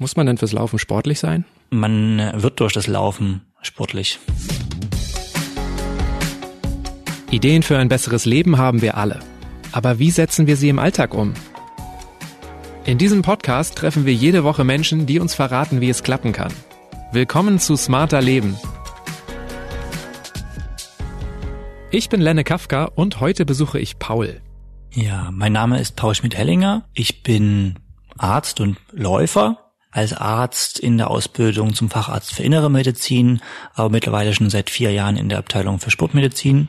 Muss man denn fürs Laufen sportlich sein? Man wird durch das Laufen sportlich. Ideen für ein besseres Leben haben wir alle. Aber wie setzen wir sie im Alltag um? In diesem Podcast treffen wir jede Woche Menschen, die uns verraten, wie es klappen kann. Willkommen zu Smarter Leben. Ich bin Lenne Kafka und heute besuche ich Paul. Ja, mein Name ist Paul Schmidt-Hellinger. Ich bin Arzt und Läufer als Arzt in der Ausbildung zum Facharzt für Innere Medizin, aber mittlerweile schon seit vier Jahren in der Abteilung für Sportmedizin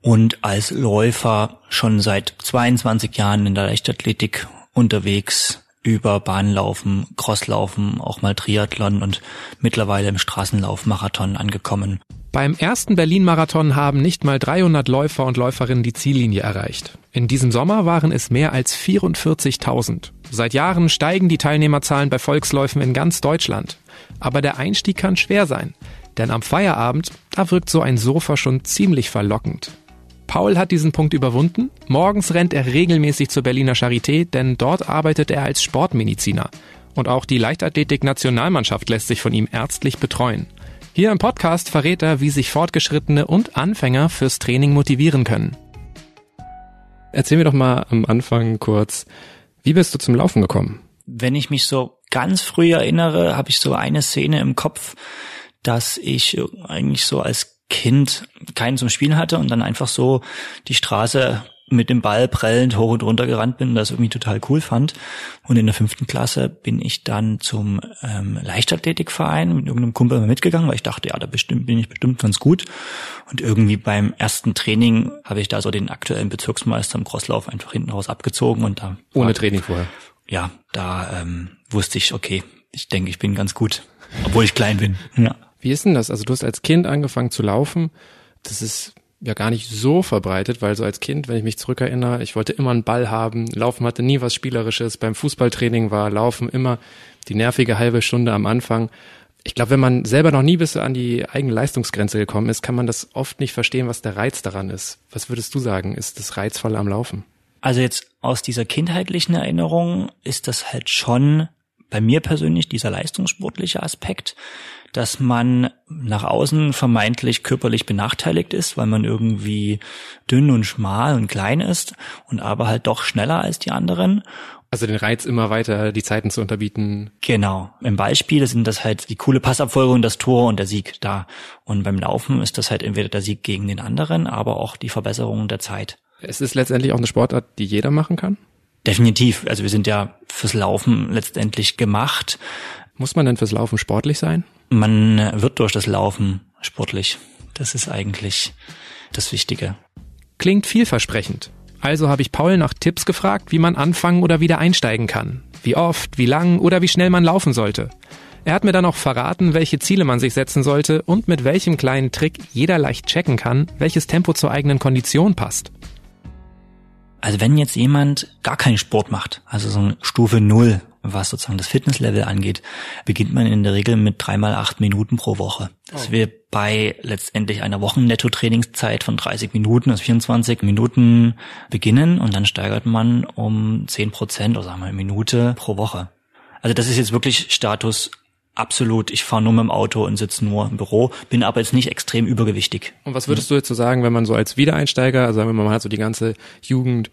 und als Läufer schon seit 22 Jahren in der Leichtathletik unterwegs über Bahnlaufen, Crosslaufen, auch mal Triathlon und mittlerweile im Straßenlauf Marathon angekommen. Beim ersten Berlin-Marathon haben nicht mal 300 Läufer und Läuferinnen die Ziellinie erreicht. In diesem Sommer waren es mehr als 44.000. Seit Jahren steigen die Teilnehmerzahlen bei Volksläufen in ganz Deutschland. Aber der Einstieg kann schwer sein. Denn am Feierabend, da wirkt so ein Sofa schon ziemlich verlockend. Paul hat diesen Punkt überwunden. Morgens rennt er regelmäßig zur Berliner Charité, denn dort arbeitet er als Sportmediziner. Und auch die Leichtathletik-Nationalmannschaft lässt sich von ihm ärztlich betreuen. Hier im Podcast verrät er, wie sich Fortgeschrittene und Anfänger fürs Training motivieren können. Erzähl mir doch mal am Anfang kurz, wie bist du zum Laufen gekommen? Wenn ich mich so ganz früh erinnere, habe ich so eine Szene im Kopf, dass ich eigentlich so als Kind keinen zum Spielen hatte und dann einfach so die Straße mit dem Ball prellend hoch und runter gerannt bin und das irgendwie total cool fand. Und in der fünften Klasse bin ich dann zum ähm, Leichtathletikverein mit irgendeinem Kumpel mitgegangen, weil ich dachte, ja, da bestimmt, bin ich bestimmt ganz gut. Und irgendwie beim ersten Training habe ich da so den aktuellen Bezirksmeister im Crosslauf einfach hinten raus abgezogen und da. Ohne Training vorher. Ja, da ähm, wusste ich, okay, ich denke, ich bin ganz gut, obwohl ich klein bin. Ja. Wie ist denn das? Also du hast als Kind angefangen zu laufen. Das ist ja gar nicht so verbreitet, weil so als Kind, wenn ich mich zurückerinnere, ich wollte immer einen Ball haben. Laufen hatte nie was Spielerisches. Beim Fußballtraining war Laufen immer die nervige halbe Stunde am Anfang. Ich glaube, wenn man selber noch nie bis an die eigene Leistungsgrenze gekommen ist, kann man das oft nicht verstehen, was der Reiz daran ist. Was würdest du sagen, ist das Reizvolle am Laufen? Also jetzt aus dieser kindheitlichen Erinnerung ist das halt schon bei mir persönlich dieser leistungssportliche Aspekt dass man nach außen vermeintlich körperlich benachteiligt ist, weil man irgendwie dünn und schmal und klein ist und aber halt doch schneller als die anderen. Also den Reiz immer weiter die Zeiten zu unterbieten. Genau. Im Beispiel sind das halt die coole Passabfolgung, das Tor und der Sieg da. Und beim Laufen ist das halt entweder der Sieg gegen den anderen, aber auch die Verbesserung der Zeit. Es ist letztendlich auch eine Sportart, die jeder machen kann? Definitiv. Also wir sind ja fürs Laufen letztendlich gemacht. Muss man denn fürs Laufen sportlich sein? Man wird durch das Laufen sportlich. Das ist eigentlich das Wichtige. Klingt vielversprechend. Also habe ich Paul nach Tipps gefragt, wie man anfangen oder wieder einsteigen kann. Wie oft, wie lang oder wie schnell man laufen sollte. Er hat mir dann auch verraten, welche Ziele man sich setzen sollte und mit welchem kleinen Trick jeder leicht checken kann, welches Tempo zur eigenen Kondition passt. Also wenn jetzt jemand gar keinen Sport macht, also so eine Stufe Null, was sozusagen das Fitnesslevel angeht, beginnt man in der Regel mit dreimal acht Minuten pro Woche. Das oh. wir bei letztendlich einer Wochen-Netto-Trainingszeit von 30 Minuten, also 24 Minuten beginnen und dann steigert man um 10 Prozent oder sagen wir eine Minute pro Woche. Also das ist jetzt wirklich Status absolut, ich fahre nur mit dem Auto und sitze nur im Büro, bin aber jetzt nicht extrem übergewichtig. Und was würdest du jetzt so sagen, wenn man so als Wiedereinsteiger, also sagen wir mal, man hat so die ganze Jugend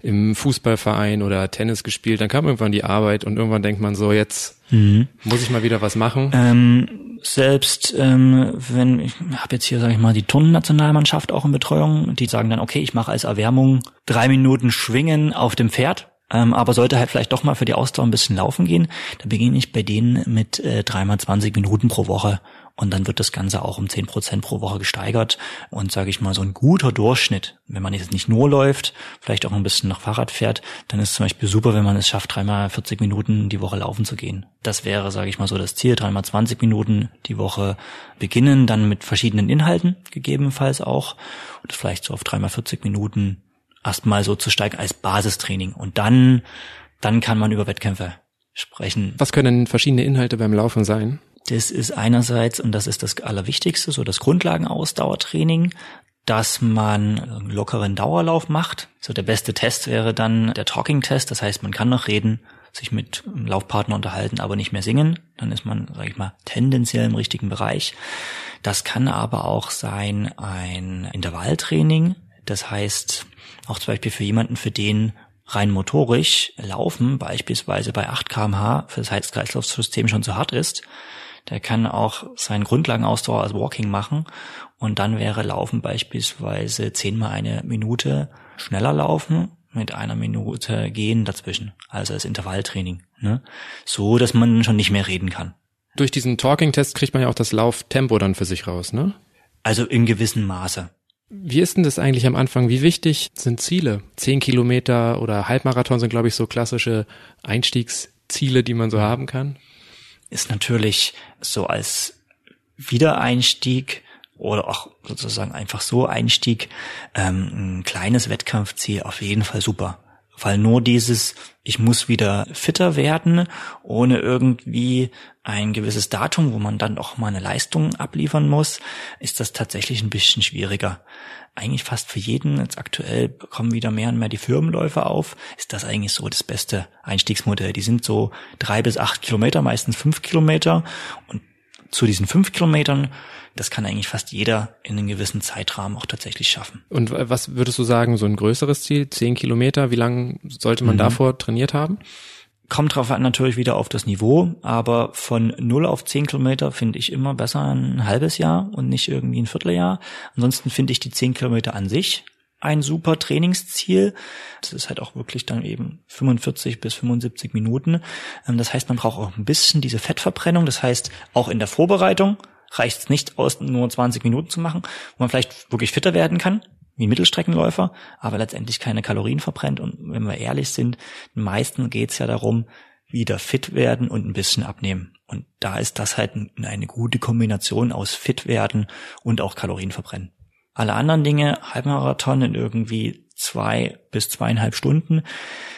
im Fußballverein oder Tennis gespielt, dann kam irgendwann die Arbeit und irgendwann denkt man so, jetzt mhm. muss ich mal wieder was machen. Ähm, selbst ähm, wenn ich habe jetzt hier sage ich mal die Turnnationalmannschaft auch in Betreuung, die sagen dann okay, ich mache als Erwärmung drei Minuten Schwingen auf dem Pferd ähm, aber sollte halt vielleicht doch mal für die Ausdauer ein bisschen laufen gehen, dann beginne ich bei denen mit äh, dreimal 20 Minuten pro Woche und dann wird das Ganze auch um 10 Prozent pro Woche gesteigert und sage ich mal so ein guter Durchschnitt, wenn man jetzt nicht nur läuft, vielleicht auch ein bisschen nach Fahrrad fährt, dann ist zum Beispiel super, wenn man es schafft, dreimal 40 Minuten die Woche laufen zu gehen. Das wäre, sage ich mal, so das Ziel, dreimal 20 Minuten die Woche beginnen, dann mit verschiedenen Inhalten gegebenenfalls auch und vielleicht so auf dreimal 40 Minuten erstmal so zu steigen als Basistraining. Und dann, dann kann man über Wettkämpfe sprechen. Was können verschiedene Inhalte beim Laufen sein? Das ist einerseits, und das ist das Allerwichtigste, so das Grundlagenausdauertraining, dass man einen lockeren Dauerlauf macht. So der beste Test wäre dann der Talking-Test, das heißt, man kann noch reden, sich mit einem Laufpartner unterhalten, aber nicht mehr singen. Dann ist man, sage ich mal, tendenziell im richtigen Bereich. Das kann aber auch sein ein Intervalltraining. Das heißt, auch zum Beispiel für jemanden, für den rein motorisch Laufen beispielsweise bei 8 kmh für das Herz-Kreislauf-System schon zu hart ist, der kann auch seinen Grundlagenausdauer als Walking machen und dann wäre Laufen beispielsweise zehnmal eine Minute schneller laufen mit einer Minute gehen dazwischen, also als Intervalltraining, ne? so dass man schon nicht mehr reden kann. Durch diesen Talking-Test kriegt man ja auch das Lauftempo dann für sich raus, ne? Also in gewissem Maße. Wie ist denn das eigentlich am Anfang? Wie wichtig sind Ziele? Zehn Kilometer oder Halbmarathon sind, glaube ich, so klassische Einstiegsziele, die man so haben kann. Ist natürlich so als Wiedereinstieg oder auch sozusagen einfach so Einstieg ähm, ein kleines Wettkampfziel auf jeden Fall super. Weil nur dieses, ich muss wieder fitter werden, ohne irgendwie ein gewisses Datum, wo man dann auch mal eine Leistung abliefern muss, ist das tatsächlich ein bisschen schwieriger. Eigentlich fast für jeden, jetzt aktuell kommen wieder mehr und mehr die Firmenläufer auf, ist das eigentlich so das beste Einstiegsmodell. Die sind so drei bis acht Kilometer, meistens fünf Kilometer und zu diesen fünf Kilometern das kann eigentlich fast jeder in einem gewissen Zeitrahmen auch tatsächlich schaffen. Und was würdest du sagen, so ein größeres Ziel, zehn Kilometer, wie lange sollte man mhm. davor trainiert haben? Kommt drauf an natürlich wieder auf das Niveau, aber von null auf zehn Kilometer finde ich immer besser ein halbes Jahr und nicht irgendwie ein Vierteljahr. Ansonsten finde ich die zehn Kilometer an sich ein super Trainingsziel. Das ist halt auch wirklich dann eben 45 bis 75 Minuten. Ähm, das heißt, man braucht auch ein bisschen diese Fettverbrennung. Das heißt, auch in der Vorbereitung reicht es nicht aus, nur 20 Minuten zu machen, wo man vielleicht wirklich fitter werden kann, wie Mittelstreckenläufer, aber letztendlich keine Kalorien verbrennt. Und wenn wir ehrlich sind, den meisten geht es ja darum, wieder fit werden und ein bisschen abnehmen. Und da ist das halt eine gute Kombination aus fit werden und auch Kalorien verbrennen. Alle anderen Dinge, Halbmarathon in irgendwie zwei bis zweieinhalb Stunden,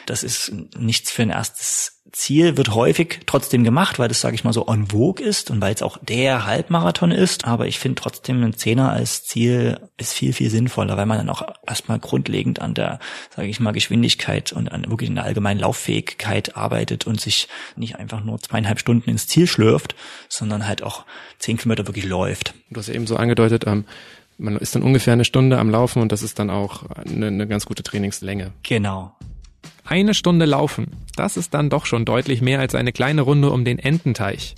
das ist nichts für ein erstes Ziel wird häufig trotzdem gemacht, weil das, sage ich mal, so en vogue ist und weil es auch der Halbmarathon ist. Aber ich finde trotzdem ein Zehner als Ziel ist viel, viel sinnvoller, weil man dann auch erstmal grundlegend an der, sage ich mal, Geschwindigkeit und an wirklich einer allgemeinen Lauffähigkeit arbeitet und sich nicht einfach nur zweieinhalb Stunden ins Ziel schlürft, sondern halt auch zehn Kilometer wirklich läuft. Du hast eben so angedeutet, ähm, man ist dann ungefähr eine Stunde am Laufen und das ist dann auch eine, eine ganz gute Trainingslänge. Genau. Eine Stunde laufen, das ist dann doch schon deutlich mehr als eine kleine Runde um den Ententeich.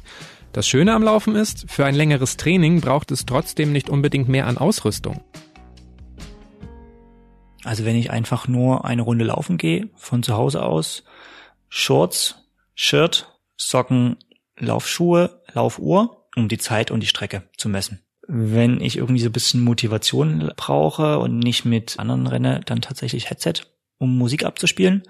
Das Schöne am Laufen ist, für ein längeres Training braucht es trotzdem nicht unbedingt mehr an Ausrüstung. Also wenn ich einfach nur eine Runde laufen gehe, von zu Hause aus, Shorts, Shirt, Socken, Laufschuhe, Laufuhr, um die Zeit und die Strecke zu messen. Wenn ich irgendwie so ein bisschen Motivation brauche und nicht mit anderen renne, dann tatsächlich Headset um Musik abzuspielen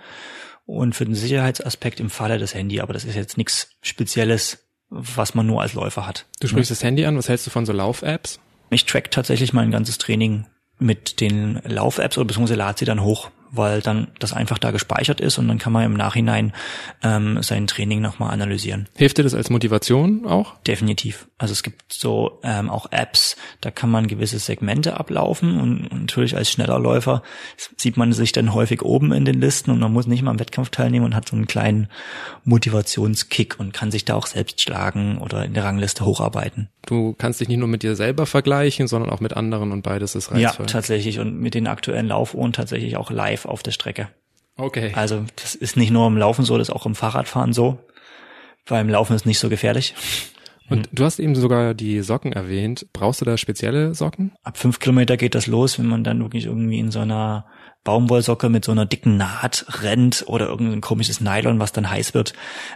und für den Sicherheitsaspekt im Falle das Handy, aber das ist jetzt nichts Spezielles, was man nur als Läufer hat. Du sprichst ja. das Handy an, was hältst du von so Lauf-Apps? Ich track tatsächlich mein ganzes Training mit den Lauf-Apps oder beziehungsweise lade sie dann hoch weil dann das einfach da gespeichert ist und dann kann man im Nachhinein ähm, sein Training nochmal analysieren. Hilft dir das als Motivation auch? Definitiv. Also es gibt so ähm, auch Apps, da kann man gewisse Segmente ablaufen und natürlich als schneller Läufer sieht man sich dann häufig oben in den Listen und man muss nicht mal am Wettkampf teilnehmen und hat so einen kleinen Motivationskick und kann sich da auch selbst schlagen oder in der Rangliste hocharbeiten. Du kannst dich nicht nur mit dir selber vergleichen, sondern auch mit anderen und beides ist reizvoll. Ja, tatsächlich und mit den aktuellen Laufuhren tatsächlich auch live live auf der Strecke. Okay. Also das ist nicht nur im Laufen so, das ist auch im Fahrradfahren so. Beim Laufen ist nicht so gefährlich. Und du hast eben sogar die Socken erwähnt. Brauchst du da spezielle Socken? Ab fünf Kilometer geht das los, wenn man dann wirklich irgendwie in so einer Baumwollsocke mit so einer dicken Naht rennt oder irgendein komisches Nylon, was dann heiß wird,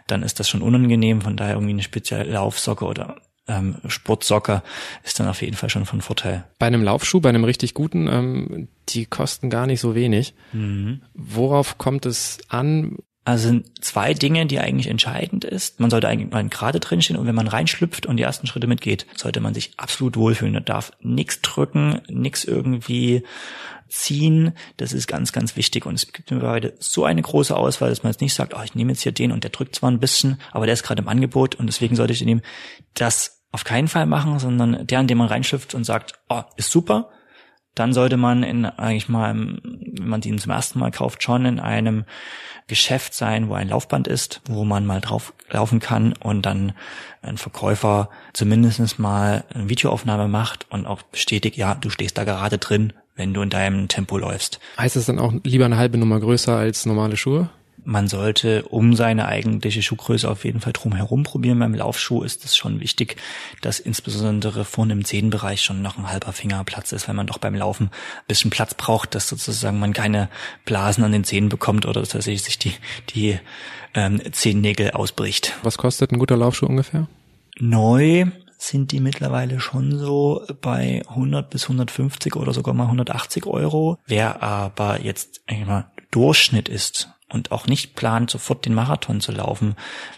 dann ist das schon unangenehm. Von daher irgendwie eine spezielle Laufsocke oder ähm, Sportsocke ist dann auf jeden Fall schon von Vorteil. Bei einem Laufschuh, bei einem richtig guten, ähm, die kosten gar nicht so wenig. Mhm. Worauf kommt es an? Also sind zwei Dinge, die eigentlich entscheidend ist. Man sollte eigentlich mal gerade drinstehen und wenn man reinschlüpft und die ersten Schritte mitgeht, sollte man sich absolut wohlfühlen. Da darf nichts drücken, nichts irgendwie ziehen. Das ist ganz, ganz wichtig. Und es gibt mittlerweile so eine große Auswahl, dass man jetzt nicht sagt, oh, ich nehme jetzt hier den und der drückt zwar ein bisschen, aber der ist gerade im Angebot und deswegen sollte ich den nehmen. Das auf keinen Fall machen, sondern der, an dem man reinschlüpft und sagt, oh, ist super, dann sollte man in, eigentlich mal, wenn man den zum ersten Mal kauft, schon in einem Geschäft sein, wo ein Laufband ist, wo man mal drauf laufen kann und dann ein Verkäufer zumindest mal eine Videoaufnahme macht und auch bestätigt, ja, du stehst da gerade drin, wenn du in deinem Tempo läufst. Heißt es dann auch lieber eine halbe Nummer größer als normale Schuhe? Man sollte um seine eigentliche Schuhgröße auf jeden Fall drum herum probieren. Beim Laufschuh ist es schon wichtig, dass insbesondere vorne im Zehenbereich schon noch ein halber Finger Platz ist, weil man doch beim Laufen ein bisschen Platz braucht, dass sozusagen man keine Blasen an den Zähnen bekommt oder dass sich die, die ähm, Zehennägel ausbricht. Was kostet ein guter Laufschuh ungefähr? Neu sind die mittlerweile schon so bei 100 bis 150 oder sogar mal 180 Euro. Wer aber jetzt eigentlich mal Durchschnitt ist, und auch nicht plant, sofort den Marathon zu laufen,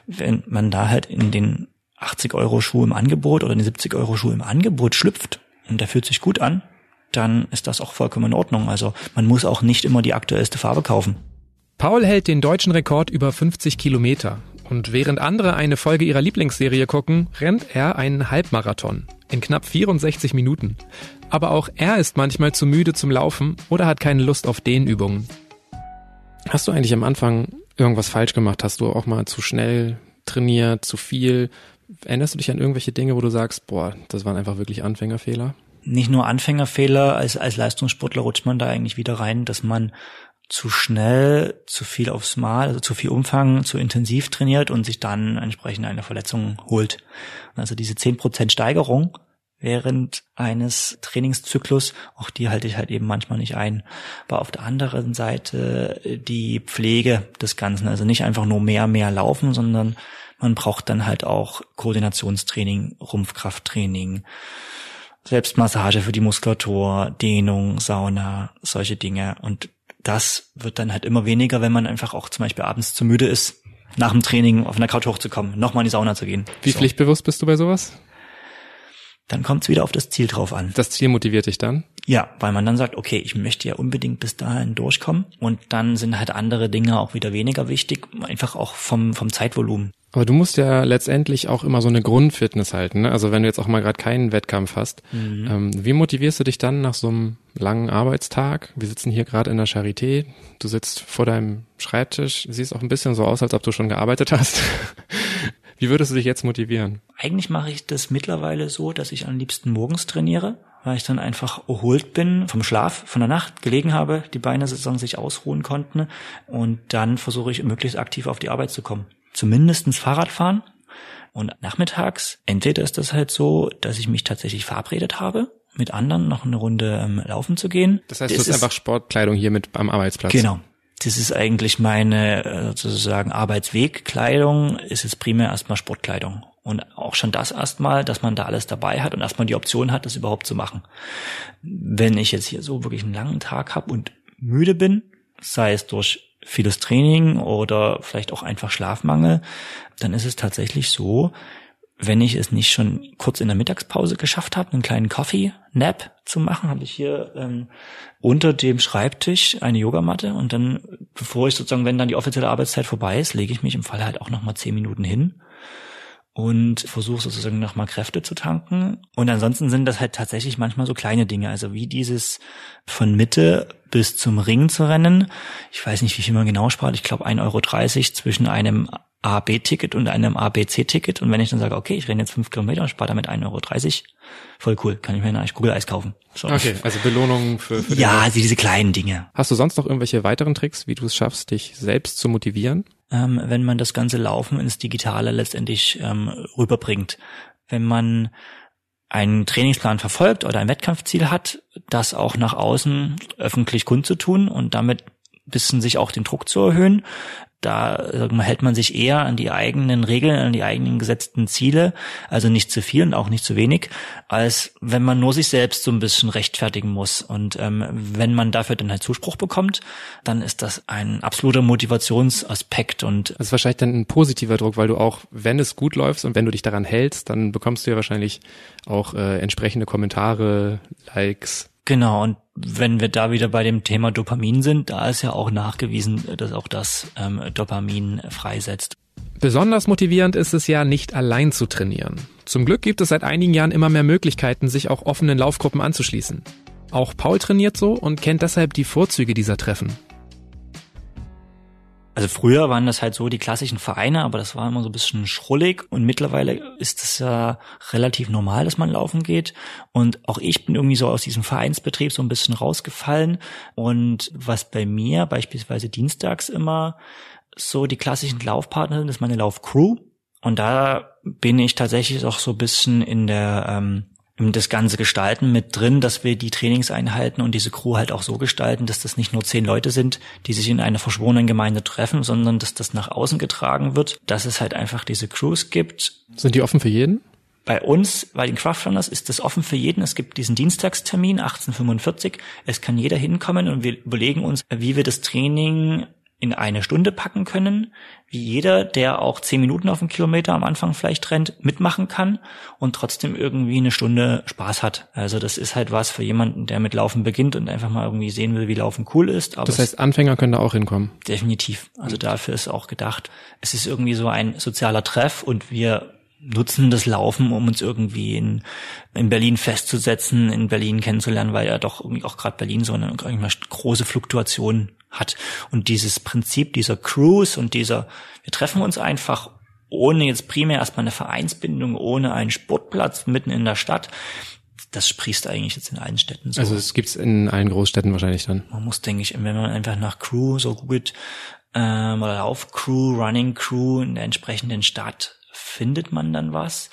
wenn man da halt in den 80 Euro Schuh im Angebot oder den 70 Euro Schuh im Angebot schlüpft und der fühlt sich gut an, dann ist das auch vollkommen in Ordnung. Also man muss auch nicht immer die aktuellste Farbe kaufen. Paul hält den deutschen Rekord über 50 Kilometer. Und während andere eine Folge ihrer Lieblingsserie gucken, rennt er einen Halbmarathon in knapp 64 Minuten. Aber auch er ist manchmal zu müde zum Laufen oder hat keine Lust auf Dehnübungen. Hast du eigentlich am Anfang irgendwas falsch gemacht? Hast du auch mal zu schnell trainiert, zu viel? Erinnerst du dich an irgendwelche Dinge, wo du sagst, boah, das waren einfach wirklich Anfängerfehler? Nicht nur Anfängerfehler, als, als Leistungssportler rutscht man da eigentlich wieder rein, dass man zu schnell, zu viel aufs Mal, also zu viel Umfang, zu intensiv trainiert und sich dann entsprechend eine Verletzung holt. Also diese 10% Steigerung während eines Trainingszyklus. Auch die halte ich halt eben manchmal nicht ein. Aber auf der anderen Seite äh, die Pflege des Ganzen. Also nicht einfach nur mehr, mehr laufen, sondern man braucht dann halt auch Koordinationstraining, Rumpfkrafttraining, Selbstmassage für die Muskulatur, Dehnung, Sauna, solche Dinge. Und das wird dann halt immer weniger, wenn man einfach auch zum Beispiel abends zu müde ist, nach dem Training auf einer Couch hochzukommen, nochmal in die Sauna zu gehen. Wie so. pflichtbewusst bist du bei sowas? Dann kommt es wieder auf das Ziel drauf an. Das Ziel motiviert dich dann? Ja, weil man dann sagt, okay, ich möchte ja unbedingt bis dahin durchkommen und dann sind halt andere Dinge auch wieder weniger wichtig, einfach auch vom, vom Zeitvolumen. Aber du musst ja letztendlich auch immer so eine Grundfitness halten. Ne? Also wenn du jetzt auch mal gerade keinen Wettkampf hast, mhm. ähm, wie motivierst du dich dann nach so einem langen Arbeitstag? Wir sitzen hier gerade in der Charité. Du sitzt vor deinem Schreibtisch, siehst auch ein bisschen so aus, als ob du schon gearbeitet hast. Wie würdest du dich jetzt motivieren? Eigentlich mache ich das mittlerweile so, dass ich am liebsten morgens trainiere, weil ich dann einfach erholt bin vom Schlaf, von der Nacht, gelegen habe, die Beine sozusagen sich ausruhen konnten und dann versuche ich möglichst aktiv auf die Arbeit zu kommen. Zumindestens Fahrrad fahren und nachmittags, entweder ist das halt so, dass ich mich tatsächlich verabredet habe, mit anderen noch eine Runde ähm, laufen zu gehen. Das heißt, das du hast einfach Sportkleidung hier mit am Arbeitsplatz. Genau. Das ist eigentlich meine äh, sozusagen Arbeitswegkleidung, ist es primär erstmal Sportkleidung. Und auch schon das erstmal, dass man da alles dabei hat und erstmal die Option hat, das überhaupt zu machen. Wenn ich jetzt hier so wirklich einen langen Tag habe und müde bin, sei es durch vieles Training oder vielleicht auch einfach Schlafmangel, dann ist es tatsächlich so, wenn ich es nicht schon kurz in der Mittagspause geschafft habe, einen kleinen Coffee-Nap zu machen, habe ich hier ähm, unter dem Schreibtisch eine Yogamatte und dann, bevor ich sozusagen, wenn dann die offizielle Arbeitszeit vorbei ist, lege ich mich im Fall halt auch nochmal zehn Minuten hin und versuche sozusagen nochmal Kräfte zu tanken. Und ansonsten sind das halt tatsächlich manchmal so kleine Dinge, also wie dieses von Mitte bis zum Ring zu rennen. Ich weiß nicht, wie viel man genau spart. Ich glaube 1,30 Euro zwischen einem A-B-Ticket und einem A-B-C-Ticket. Und wenn ich dann sage, okay, ich renne jetzt fünf Kilometer und spare damit 1,30 Euro, voll cool, kann ich mir eigentlich Google-Eis kaufen. So. Okay, also Belohnungen für, für Ja, also diese kleinen Dinge. Hast du sonst noch irgendwelche weiteren Tricks, wie du es schaffst, dich selbst zu motivieren? Ähm, wenn man das ganze Laufen ins Digitale letztendlich ähm, rüberbringt. Wenn man einen Trainingsplan verfolgt oder ein Wettkampfziel hat, das auch nach außen öffentlich kundzutun und damit bisschen sich auch den Druck zu erhöhen, da hält man sich eher an die eigenen Regeln, an die eigenen gesetzten Ziele, also nicht zu viel und auch nicht zu wenig, als wenn man nur sich selbst so ein bisschen rechtfertigen muss. Und ähm, wenn man dafür dann halt Zuspruch bekommt, dann ist das ein absoluter Motivationsaspekt. Und das ist wahrscheinlich dann ein positiver Druck, weil du auch, wenn es gut läuft und wenn du dich daran hältst, dann bekommst du ja wahrscheinlich auch äh, entsprechende Kommentare, Likes. Genau, und wenn wir da wieder bei dem Thema Dopamin sind, da ist ja auch nachgewiesen, dass auch das ähm, Dopamin freisetzt. Besonders motivierend ist es ja, nicht allein zu trainieren. Zum Glück gibt es seit einigen Jahren immer mehr Möglichkeiten, sich auch offenen Laufgruppen anzuschließen. Auch Paul trainiert so und kennt deshalb die Vorzüge dieser Treffen. Also früher waren das halt so die klassischen Vereine, aber das war immer so ein bisschen schrullig und mittlerweile ist es ja relativ normal, dass man laufen geht. Und auch ich bin irgendwie so aus diesem Vereinsbetrieb so ein bisschen rausgefallen. Und was bei mir beispielsweise dienstags immer so die klassischen Laufpartner sind, ist meine Laufcrew. Und da bin ich tatsächlich auch so ein bisschen in der ähm, das ganze Gestalten mit drin, dass wir die Trainingseinheiten und diese Crew halt auch so gestalten, dass das nicht nur zehn Leute sind, die sich in einer verschworenen Gemeinde treffen, sondern dass das nach außen getragen wird, dass es halt einfach diese Crews gibt. Sind die offen für jeden? Bei uns, bei den Craftrunners, ist das offen für jeden. Es gibt diesen Dienstagstermin 1845. Es kann jeder hinkommen und wir überlegen uns, wie wir das Training in eine Stunde packen können, wie jeder, der auch zehn Minuten auf dem Kilometer am Anfang vielleicht rennt, mitmachen kann und trotzdem irgendwie eine Stunde Spaß hat. Also das ist halt was für jemanden, der mit Laufen beginnt und einfach mal irgendwie sehen will, wie Laufen cool ist. Aber das heißt, Anfänger können da auch hinkommen. Definitiv. Also dafür ist auch gedacht. Es ist irgendwie so ein sozialer Treff und wir nutzen das Laufen, um uns irgendwie in, in Berlin festzusetzen, in Berlin kennenzulernen, weil ja doch irgendwie auch gerade Berlin so eine große Fluktuation hat. Und dieses Prinzip dieser Cruise und dieser, wir treffen uns einfach ohne jetzt primär erstmal eine Vereinsbindung, ohne einen Sportplatz mitten in der Stadt, das sprießt eigentlich jetzt in allen Städten so. Also es gibt's in allen Großstädten wahrscheinlich dann. Man muss, denke ich, wenn man einfach nach Crew so googelt, ähm, oder auf Crew, Running Crew in der entsprechenden Stadt, findet man dann was.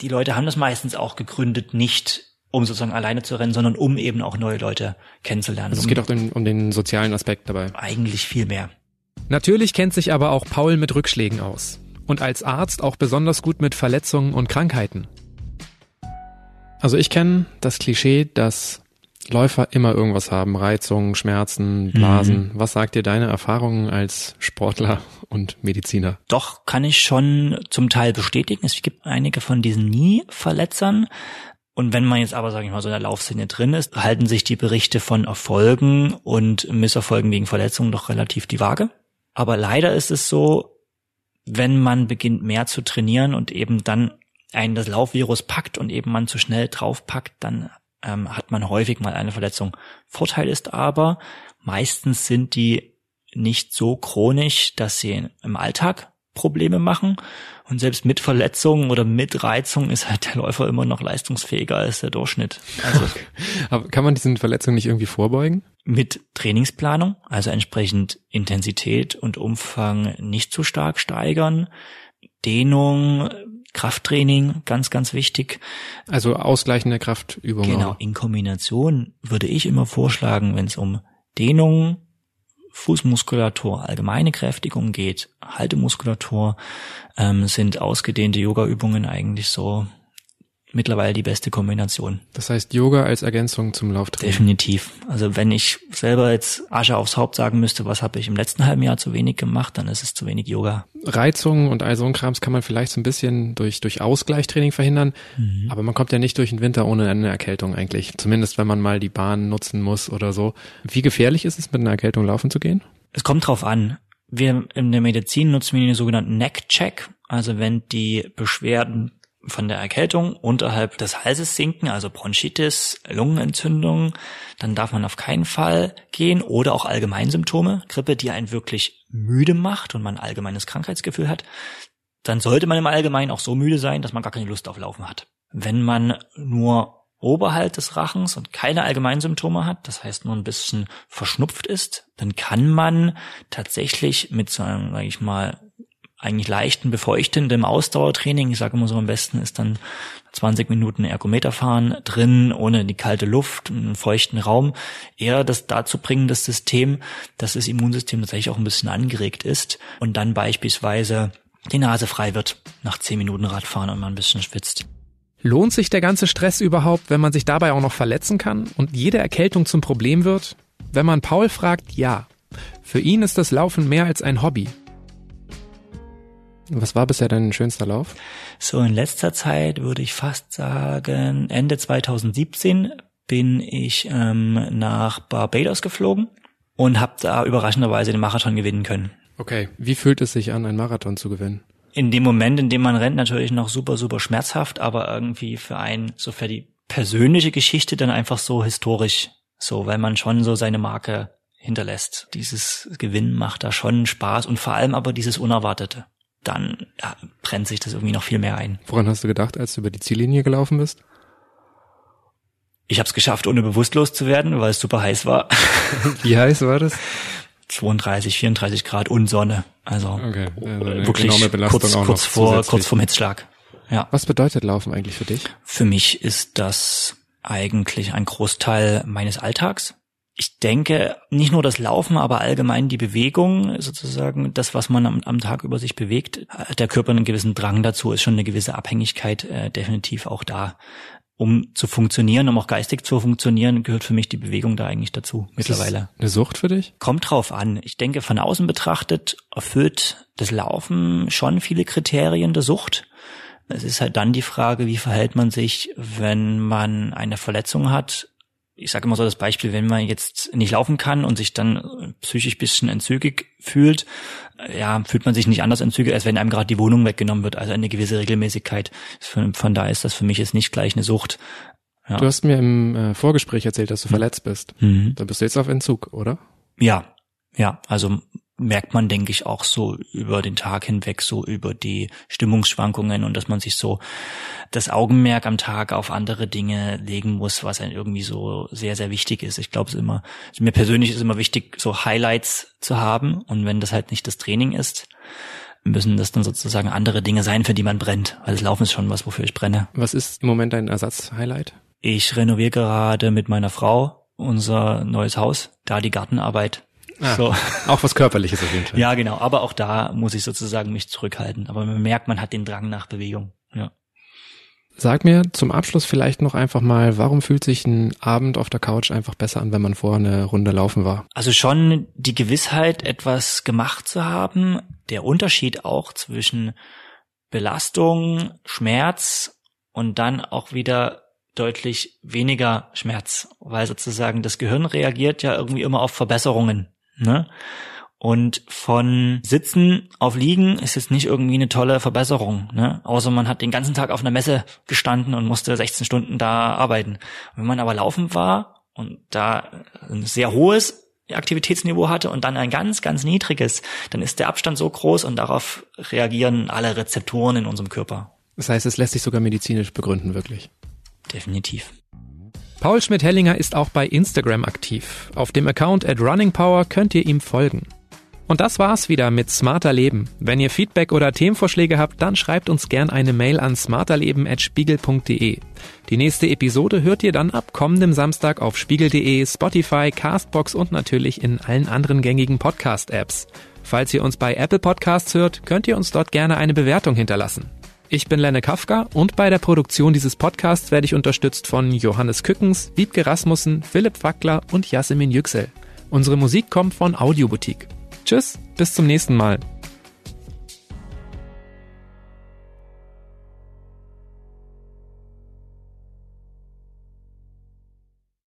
Die Leute haben das meistens auch gegründet, nicht um sozusagen alleine zu rennen, sondern um eben auch neue Leute kennenzulernen. Also es geht auch um, um den sozialen Aspekt dabei. Eigentlich viel mehr. Natürlich kennt sich aber auch Paul mit Rückschlägen aus. Und als Arzt auch besonders gut mit Verletzungen und Krankheiten. Also ich kenne das Klischee, dass Läufer immer irgendwas haben. Reizungen, Schmerzen, Blasen. Mhm. Was sagt dir deine Erfahrungen als Sportler und Mediziner? Doch, kann ich schon zum Teil bestätigen. Es gibt einige von diesen Nie-Verletzern, und wenn man jetzt aber, sage ich mal, so in der Laufszene drin ist, halten sich die Berichte von Erfolgen und Misserfolgen wegen Verletzungen doch relativ die Waage. Aber leider ist es so, wenn man beginnt mehr zu trainieren und eben dann einen das Laufvirus packt und eben man zu schnell draufpackt, dann ähm, hat man häufig mal eine Verletzung. Vorteil ist aber, meistens sind die nicht so chronisch, dass sie im Alltag Probleme machen. Und selbst mit Verletzungen oder mit Reizung ist halt der Läufer immer noch leistungsfähiger als der Durchschnitt. Also Aber kann man diesen Verletzungen nicht irgendwie vorbeugen? Mit Trainingsplanung, also entsprechend Intensität und Umfang nicht zu stark steigern. Dehnung, Krafttraining, ganz, ganz wichtig. Also ausgleichende Kraftübungen. Genau, in Kombination würde ich immer vorschlagen, wenn es um Dehnung, Fußmuskulatur, allgemeine Kräftigung geht, Haltemuskulatur, ähm, sind ausgedehnte Yoga-Übungen eigentlich so mittlerweile die beste Kombination. Das heißt Yoga als Ergänzung zum Lauftraining. Definitiv. Also wenn ich selber jetzt Asche aufs Haupt sagen müsste, was habe ich im letzten halben Jahr zu wenig gemacht, dann ist es zu wenig Yoga. Reizungen und all so ein Krams kann man vielleicht so ein bisschen durch, durch Ausgleichstraining verhindern, mhm. aber man kommt ja nicht durch den Winter ohne eine Erkältung eigentlich. Zumindest wenn man mal die Bahn nutzen muss oder so. Wie gefährlich ist es, mit einer Erkältung laufen zu gehen? Es kommt drauf an. Wir in der Medizin nutzen wir den sogenannten Neck-Check. Also wenn die Beschwerden von der Erkältung unterhalb des Halses sinken, also Bronchitis, Lungenentzündung, dann darf man auf keinen Fall gehen oder auch Allgemeinsymptome, Grippe, die einen wirklich müde macht und man ein allgemeines Krankheitsgefühl hat, dann sollte man im Allgemeinen auch so müde sein, dass man gar keine Lust auf Laufen hat. Wenn man nur oberhalb des Rachens und keine Allgemeinsymptome hat, das heißt nur ein bisschen verschnupft ist, dann kann man tatsächlich mit so einem, sage ich mal, eigentlich leichten, befeuchtendem Ausdauertraining. Ich sage immer so am besten ist dann 20 Minuten Ergometer fahren drin, ohne die kalte Luft, einen feuchten Raum. Eher das dazu bringen, das System, dass das Immunsystem tatsächlich auch ein bisschen angeregt ist und dann beispielsweise die Nase frei wird nach 10 Minuten Radfahren und man ein bisschen schwitzt. Lohnt sich der ganze Stress überhaupt, wenn man sich dabei auch noch verletzen kann und jede Erkältung zum Problem wird? Wenn man Paul fragt, ja. Für ihn ist das Laufen mehr als ein Hobby. Was war bisher dein schönster Lauf? So in letzter Zeit würde ich fast sagen, Ende 2017 bin ich ähm, nach Barbados geflogen und habe da überraschenderweise den Marathon gewinnen können. Okay, wie fühlt es sich an, einen Marathon zu gewinnen? In dem Moment, in dem man rennt, natürlich noch super, super schmerzhaft, aber irgendwie für einen, so für die persönliche Geschichte dann einfach so historisch So, weil man schon so seine Marke hinterlässt. Dieses Gewinn macht da schon Spaß und vor allem aber dieses Unerwartete. Dann ja, brennt sich das irgendwie noch viel mehr ein. Woran hast du gedacht, als du über die Ziellinie gelaufen bist? Ich habe es geschafft, ohne bewusstlos zu werden, weil es super heiß war. Wie heiß war das? 32, 34 Grad und Sonne. Also, okay. also wirklich kurz, kurz vor kurz vorm Hitzschlag. Ja. Was bedeutet Laufen eigentlich für dich? Für mich ist das eigentlich ein Großteil meines Alltags. Ich denke, nicht nur das Laufen, aber allgemein die Bewegung, sozusagen das, was man am, am Tag über sich bewegt, der Körper einen gewissen Drang dazu, ist schon eine gewisse Abhängigkeit äh, definitiv auch da um zu funktionieren, um auch geistig zu funktionieren, gehört für mich die Bewegung da eigentlich dazu mittlerweile. eine Sucht für dich? Kommt drauf an. Ich denke, von außen betrachtet erfüllt das Laufen schon viele Kriterien der Sucht. Es ist halt dann die Frage, wie verhält man sich, wenn man eine Verletzung hat, ich sage immer so das Beispiel, wenn man jetzt nicht laufen kann und sich dann psychisch bisschen entzügig fühlt, ja, fühlt man sich nicht anders entzügig, als wenn einem gerade die Wohnung weggenommen wird, also eine gewisse Regelmäßigkeit. Von, von daher ist das für mich jetzt nicht gleich eine Sucht. Ja. Du hast mir im äh, Vorgespräch erzählt, dass du mhm. verletzt bist. Mhm. Da bist du jetzt auf Entzug, oder? Ja, ja, also merkt man, denke ich, auch so über den Tag hinweg, so über die Stimmungsschwankungen und dass man sich so das Augenmerk am Tag auf andere Dinge legen muss, was einem irgendwie so sehr, sehr wichtig ist. Ich glaube es immer, mir persönlich ist immer wichtig, so Highlights zu haben und wenn das halt nicht das Training ist, müssen das dann sozusagen andere Dinge sein, für die man brennt. Weil das Laufen ist schon was, wofür ich brenne. Was ist im Moment dein Ersatz-Highlight? Ich renoviere gerade mit meiner Frau unser neues Haus, da die Gartenarbeit Ah, so. Auch was Körperliches auf jeden Fall. Ja, genau. Aber auch da muss ich sozusagen mich zurückhalten. Aber man merkt, man hat den Drang nach Bewegung. Ja. Sag mir zum Abschluss vielleicht noch einfach mal, warum fühlt sich ein Abend auf der Couch einfach besser an, wenn man vorher eine Runde laufen war? Also schon die Gewissheit, etwas gemacht zu haben. Der Unterschied auch zwischen Belastung, Schmerz und dann auch wieder deutlich weniger Schmerz, weil sozusagen das Gehirn reagiert ja irgendwie immer auf Verbesserungen. Ne? Und von Sitzen auf Liegen ist jetzt nicht irgendwie eine tolle Verbesserung, ne? Außer man hat den ganzen Tag auf einer Messe gestanden und musste 16 Stunden da arbeiten. Wenn man aber laufen war und da ein sehr hohes Aktivitätsniveau hatte und dann ein ganz, ganz niedriges, dann ist der Abstand so groß und darauf reagieren alle Rezeptoren in unserem Körper. Das heißt, es lässt sich sogar medizinisch begründen, wirklich. Definitiv. Paul Schmidt-Hellinger ist auch bei Instagram aktiv. Auf dem Account at Running Power könnt ihr ihm folgen. Und das war's wieder mit Smarter Leben. Wenn ihr Feedback oder Themenvorschläge habt, dann schreibt uns gern eine Mail an smarterleben@spiegel.de. Die nächste Episode hört ihr dann ab kommendem Samstag auf spiegel.de, Spotify, Castbox und natürlich in allen anderen gängigen Podcast-Apps. Falls ihr uns bei Apple Podcasts hört, könnt ihr uns dort gerne eine Bewertung hinterlassen. Ich bin Lenne Kafka und bei der Produktion dieses Podcasts werde ich unterstützt von Johannes Kückens, Wiebke Rasmussen, Philipp Wackler und Yasemin Yüksel. Unsere Musik kommt von Audioboutique. Tschüss, bis zum nächsten Mal.